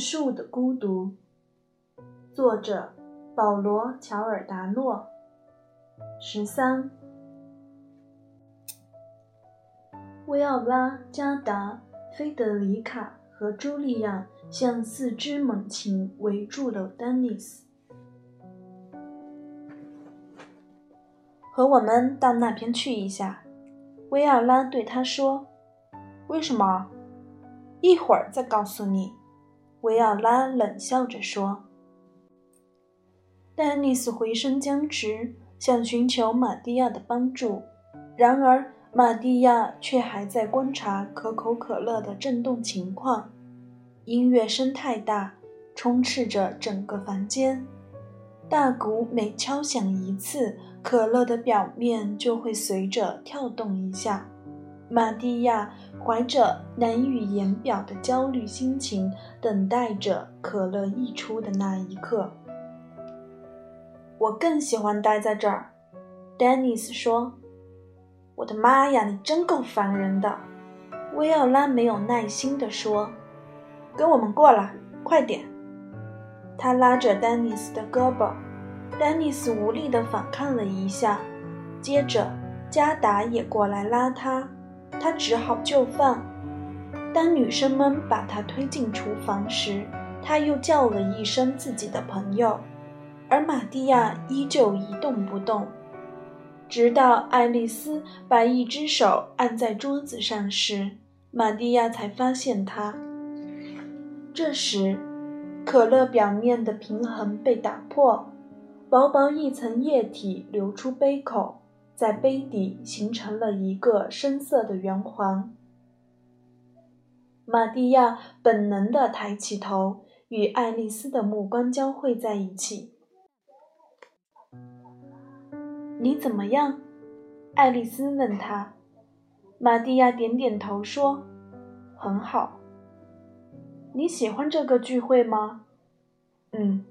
树的孤独，作者保罗·乔尔达诺。十三，薇奥拉、加达、菲德里卡和朱莉亚像四只猛禽围住了丹尼斯。和我们到那边去一下，薇奥拉对他说：“为什么？一会儿再告诉你。”维奥拉冷笑着说。丹尼斯回身僵直，想寻求玛蒂亚的帮助，然而玛蒂亚却还在观察可口可乐的震动情况。音乐声太大，充斥着整个房间。大鼓每敲响一次，可乐的表面就会随着跳动一下。玛蒂亚怀着难以言表的焦虑心情，等待着可乐溢出的那一刻。我更喜欢待在这儿，丹尼斯说。“我的妈呀，你真够烦人的！”薇奥拉没有耐心地说。“跟我们过来，快点！”他拉着丹尼斯的胳膊，丹尼斯无力地反抗了一下，接着加达也过来拉他。他只好就范。当女生们把他推进厨房时，他又叫了一声自己的朋友，而玛蒂亚依旧一动不动，直到爱丽丝把一只手按在桌子上时，玛蒂亚才发现他。这时，可乐表面的平衡被打破，薄薄一层液体流出杯口。在杯底形成了一个深色的圆环。玛蒂亚本能地抬起头，与爱丽丝的目光交汇在一起。“你怎么样？”爱丽丝问他。玛蒂亚点点头说：“很好。”“你喜欢这个聚会吗？”“嗯。”“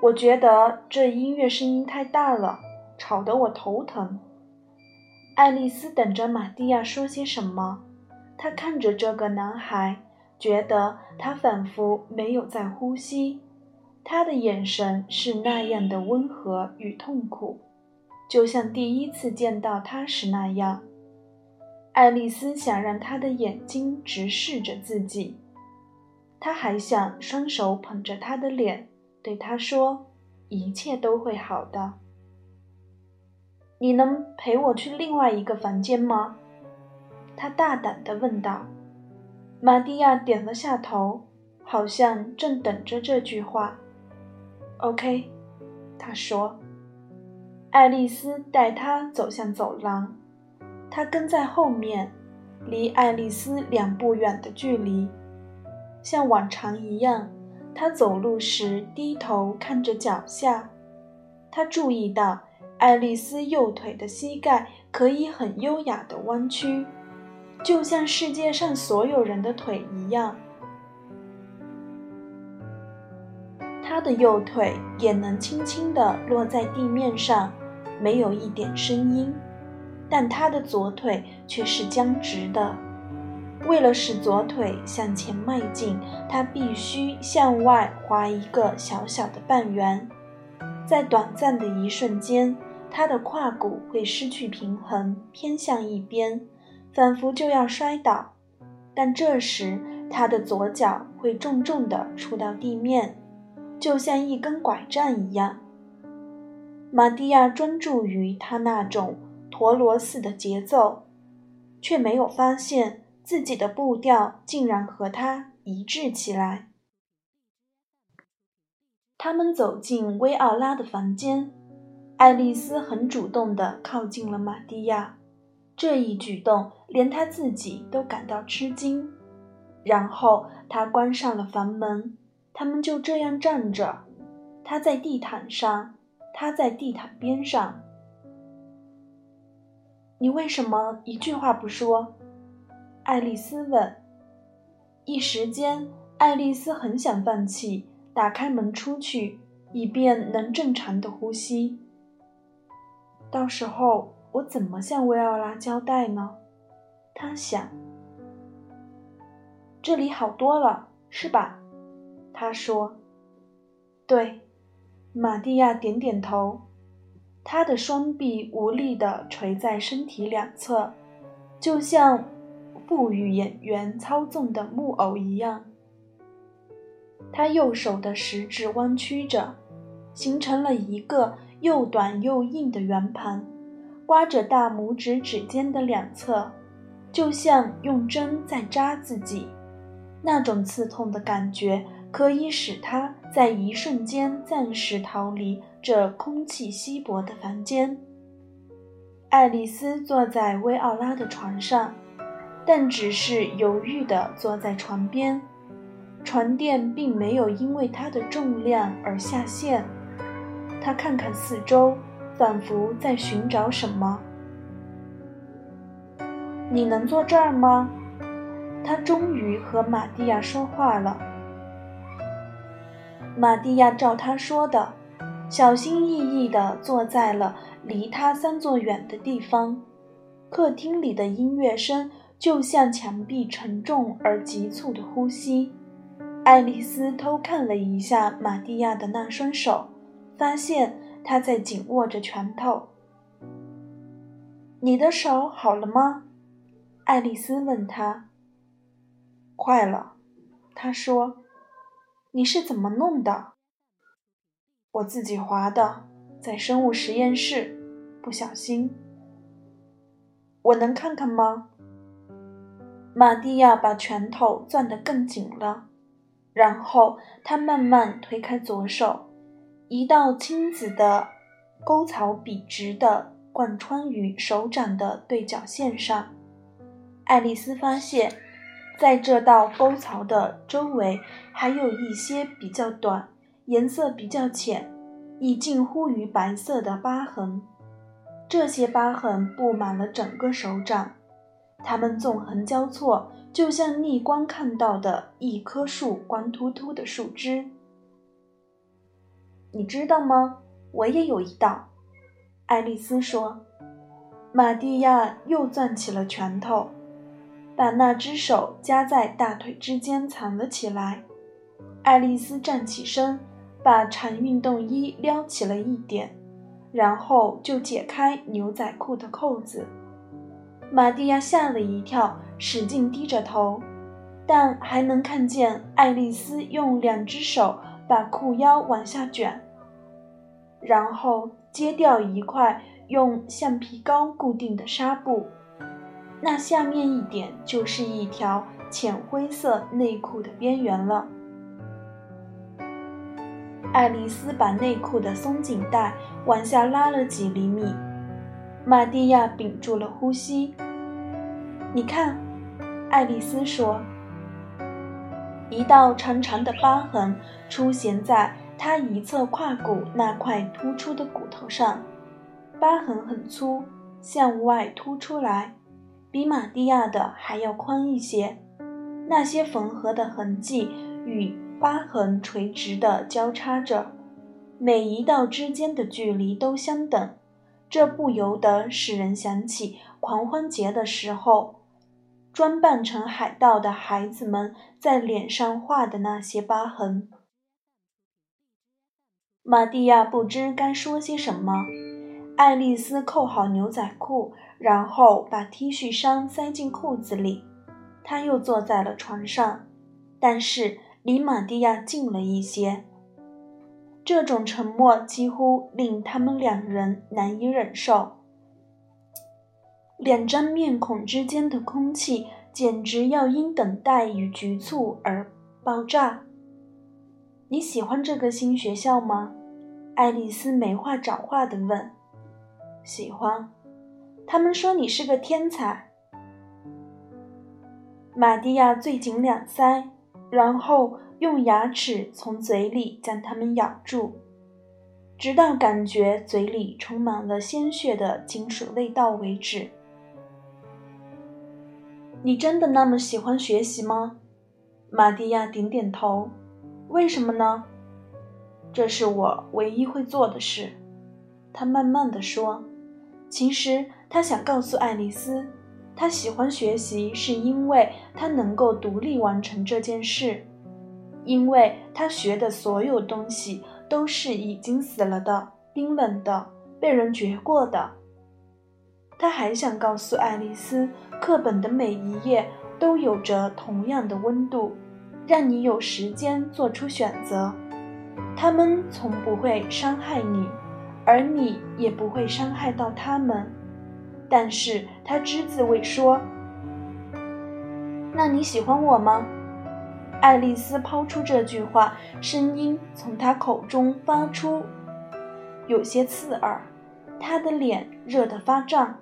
我觉得这音乐声音太大了。”吵得我头疼。爱丽丝等着玛蒂亚说些什么，她看着这个男孩，觉得他仿佛没有在呼吸，他的眼神是那样的温和与痛苦，就像第一次见到他时那样。爱丽丝想让他的眼睛直视着自己，她还想双手捧着他的脸，对他说：“一切都会好的。”你能陪我去另外一个房间吗？他大胆地问道。玛蒂亚点了下头，好像正等着这句话。“OK。”他说。爱丽丝带他走向走廊，他跟在后面，离爱丽丝两步远的距离。像往常一样，他走路时低头看着脚下。他注意到。爱丽丝右腿的膝盖可以很优雅地弯曲，就像世界上所有人的腿一样。她的右腿也能轻轻地落在地面上，没有一点声音。但她的左腿却是僵直的。为了使左腿向前迈进，她必须向外划一个小小的半圆。在短暂的一瞬间。他的胯骨会失去平衡，偏向一边，仿佛就要摔倒。但这时，他的左脚会重重地触到地面，就像一根拐杖一样。玛蒂亚专注于他那种陀螺似的节奏，却没有发现自己的步调竟然和他一致起来。他们走进薇奥拉的房间。爱丽丝很主动地靠近了玛蒂亚，这一举动连她自己都感到吃惊。然后她关上了房门，他们就这样站着，她在地毯上，他在地毯边上。你为什么一句话不说？爱丽丝问。一时间，爱丽丝很想放弃，打开门出去，以便能正常的呼吸。到时候我怎么向薇奥拉交代呢？他想。这里好多了，是吧？他说。对，玛蒂亚点点头。他的双臂无力地垂在身体两侧，就像赋予演员操纵的木偶一样。他右手的食指弯曲着，形成了一个又短又硬的圆盘，刮着大拇指指尖的两侧，就像用针在扎自己。那种刺痛的感觉。可以使他在一瞬间暂时逃离这空气稀薄的房间。爱丽丝坐在薇奥拉的床上，但只是犹豫地坐在床边，床垫并没有因为她的重量而下陷。他看看四周，仿佛在寻找什么。你能坐这儿吗？他终于和玛蒂亚说话了。玛蒂亚照他说的，小心翼翼地坐在了离他三座远的地方。客厅里的音乐声就像墙壁沉重而急促的呼吸。爱丽丝偷看了一下玛蒂亚的那双手，发现他在紧握着拳头。“你的手好了吗？”爱丽丝问他。“快了。”他说。你是怎么弄的？我自己划的，在生物实验室，不小心。我能看看吗？玛蒂亚把拳头攥得更紧了，然后她慢慢推开左手，一道青紫的沟槽笔直地贯穿于手掌的对角线上。爱丽丝发现。在这道沟槽的周围，还有一些比较短、颜色比较浅、已近乎于白色的疤痕。这些疤痕布满了整个手掌，它们纵横交错，就像逆光看到的一棵树光秃秃的树枝。你知道吗？我也有一道。爱丽丝说。玛蒂亚又攥起了拳头。把那只手夹在大腿之间藏了起来。爱丽丝站起身，把长运动衣撩起了一点，然后就解开牛仔裤的扣子。玛蒂亚吓了一跳，使劲低着头，但还能看见爱丽丝用两只手把裤腰往下卷，然后揭掉一块用橡皮膏固定的纱布。那下面一点就是一条浅灰色内裤的边缘了。爱丽丝把内裤的松紧带往下拉了几厘米。玛蒂亚屏住了呼吸。你看，爱丽丝说，一道长长的疤痕出现在他一侧胯骨那块突出的骨头上，疤痕很粗，向外凸出来。比玛蒂亚的还要宽一些，那些缝合的痕迹与疤痕垂直地交叉着，每一道之间的距离都相等，这不由得使人想起狂欢节的时候，装扮成海盗的孩子们在脸上画的那些疤痕。玛蒂亚不知该说些什么。爱丽丝扣好牛仔裤。然后把 T 恤衫塞进裤子里，他又坐在了床上，但是离玛蒂亚近了一些。这种沉默几乎令他们两人难以忍受，两张面孔之间的空气简直要因等待与局促而爆炸。你喜欢这个新学校吗？爱丽丝没话找话地问。喜欢。他们说你是个天才。玛蒂亚最紧两腮，然后用牙齿从嘴里将它们咬住，直到感觉嘴里充满了鲜血的金属味道为止。你真的那么喜欢学习吗？玛蒂亚点点头。为什么呢？这是我唯一会做的事。他慢慢的说。其实。他想告诉爱丽丝，他喜欢学习，是因为他能够独立完成这件事。因为他学的所有东西都是已经死了的、冰冷的、被人掘过的。他还想告诉爱丽丝，课本的每一页都有着同样的温度，让你有时间做出选择。他们从不会伤害你，而你也不会伤害到他们。但是他只字未说。那你喜欢我吗？爱丽丝抛出这句话，声音从她口中发出，有些刺耳。她的脸热得发胀。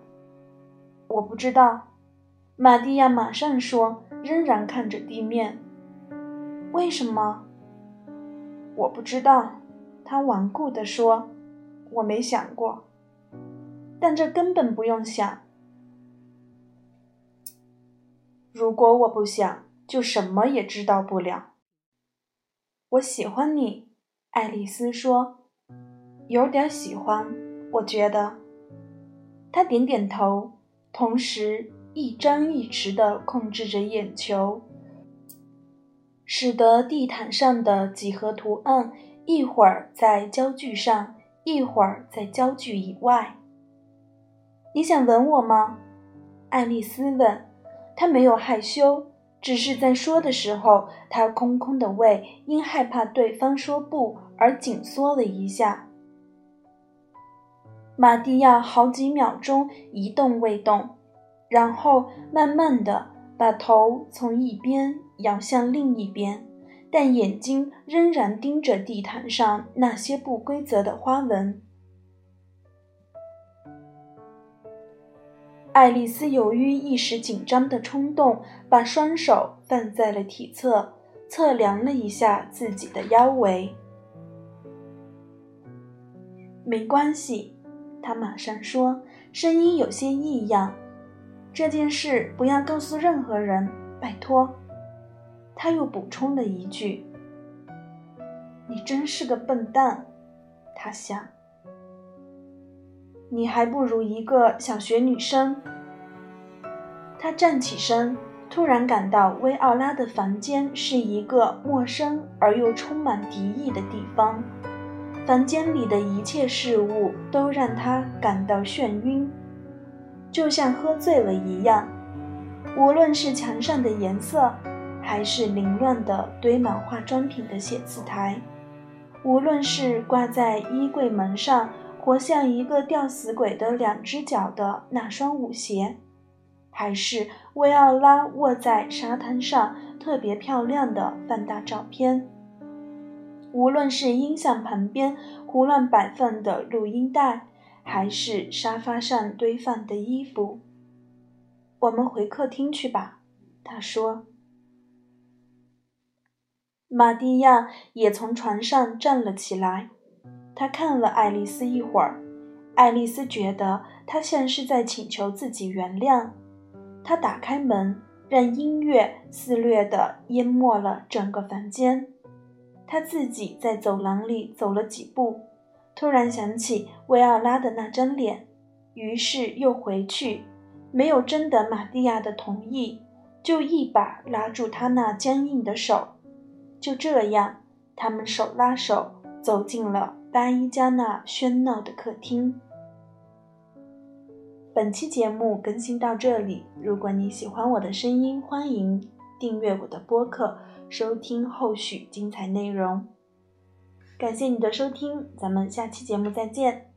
我不知道，玛蒂亚马上说，仍然看着地面。为什么？我不知道，他顽固地说。我没想过。但这根本不用想。如果我不想，就什么也知道不了。我喜欢你，爱丽丝说，有点喜欢，我觉得。他点点头，同时一张一弛地控制着眼球，使得地毯上的几何图案一会儿在焦距上，一会儿在焦距以外。你想吻我吗？爱丽丝问。她没有害羞，只是在说的时候，她空空的胃因害怕对方说不而紧缩了一下。玛蒂亚好几秒钟一动未动，然后慢慢的把头从一边摇向另一边，但眼睛仍然盯着地毯上那些不规则的花纹。爱丽丝由于一时紧张的冲动，把双手放在了体侧，测量了一下自己的腰围。没关系，她马上说，声音有些异样。这件事不要告诉任何人，拜托。他又补充了一句：“你真是个笨蛋。”他想。你还不如一个小学女生。他站起身，突然感到薇奥拉的房间是一个陌生而又充满敌意的地方。房间里的一切事物都让他感到眩晕，就像喝醉了一样。无论是墙上的颜色，还是凌乱的堆满化妆品的写字台，无论是挂在衣柜门上。活像一个吊死鬼的两只脚的那双舞鞋，还是薇奥拉卧在沙滩上特别漂亮的放大照片？无论是音响旁边胡乱摆放的录音带，还是沙发上堆放的衣服，我们回客厅去吧，他说。玛蒂亚也从床上站了起来。他看了爱丽丝一会儿，爱丽丝觉得他像是在请求自己原谅。他打开门，让音乐肆虐地淹没了整个房间。他自己在走廊里走了几步，突然想起薇奥拉的那张脸，于是又回去，没有征得玛蒂亚的同意，就一把拉住她那僵硬的手。就这样，他们手拉手走进了。巴伊加那喧闹的客厅。本期节目更新到这里，如果你喜欢我的声音，欢迎订阅我的播客，收听后续精彩内容。感谢你的收听，咱们下期节目再见。